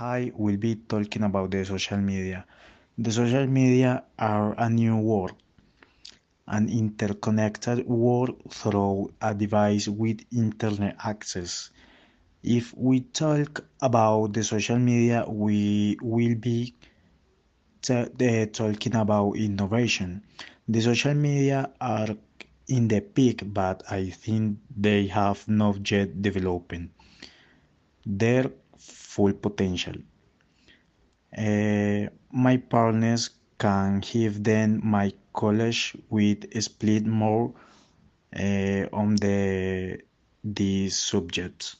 I will be talking about the social media. The social media are a new world, an interconnected world through a device with internet access. If we talk about the social media, we will be uh, talking about innovation. The social media are in the peak, but I think they have not yet developed their full potential. Uh, my partners can give them my college with split more uh, on the these subjects.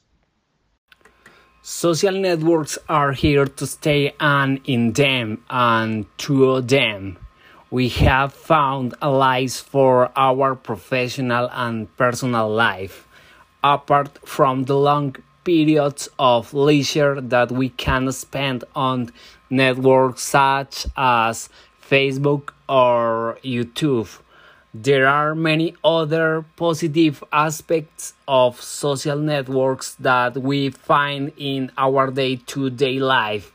Social networks are here to stay and in them and through them we have found allies for our professional and personal life, apart from the long periods of leisure that we can spend on networks such as Facebook or YouTube. There are many other positive aspects of social networks that we find in our day to day life.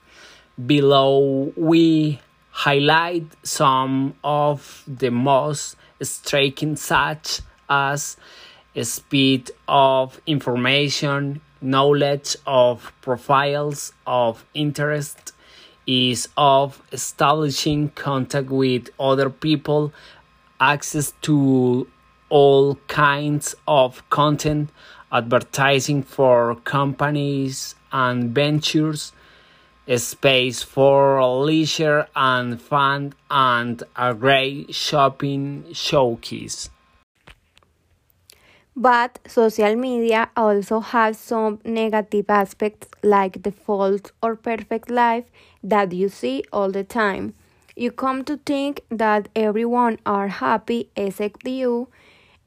Below, we highlight some of the most striking, such as speed of information, knowledge of profiles of interest, is of establishing contact with other people, access to all kinds of content, advertising for companies and ventures, space for leisure and fun, and a great shopping showcase. But social media also has some negative aspects like the false or perfect life that you see all the time. You come to think that everyone are happy except you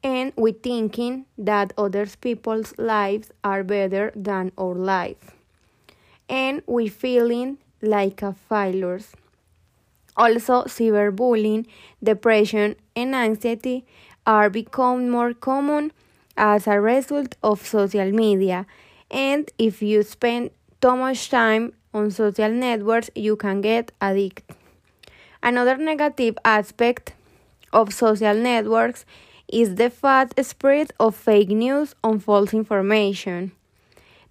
and we thinking that other people's lives are better than our life. And we feeling like a failures. Also cyberbullying, depression and anxiety are become more common as a result of social media. And if you spend too much time on social networks, you can get addicted. Another negative aspect of social networks is the fast spread of fake news and false information.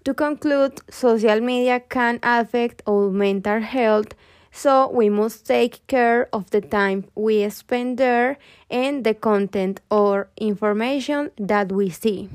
To conclude, social media can affect our mental health so we must take care of the time we spend there and the content or information that we see.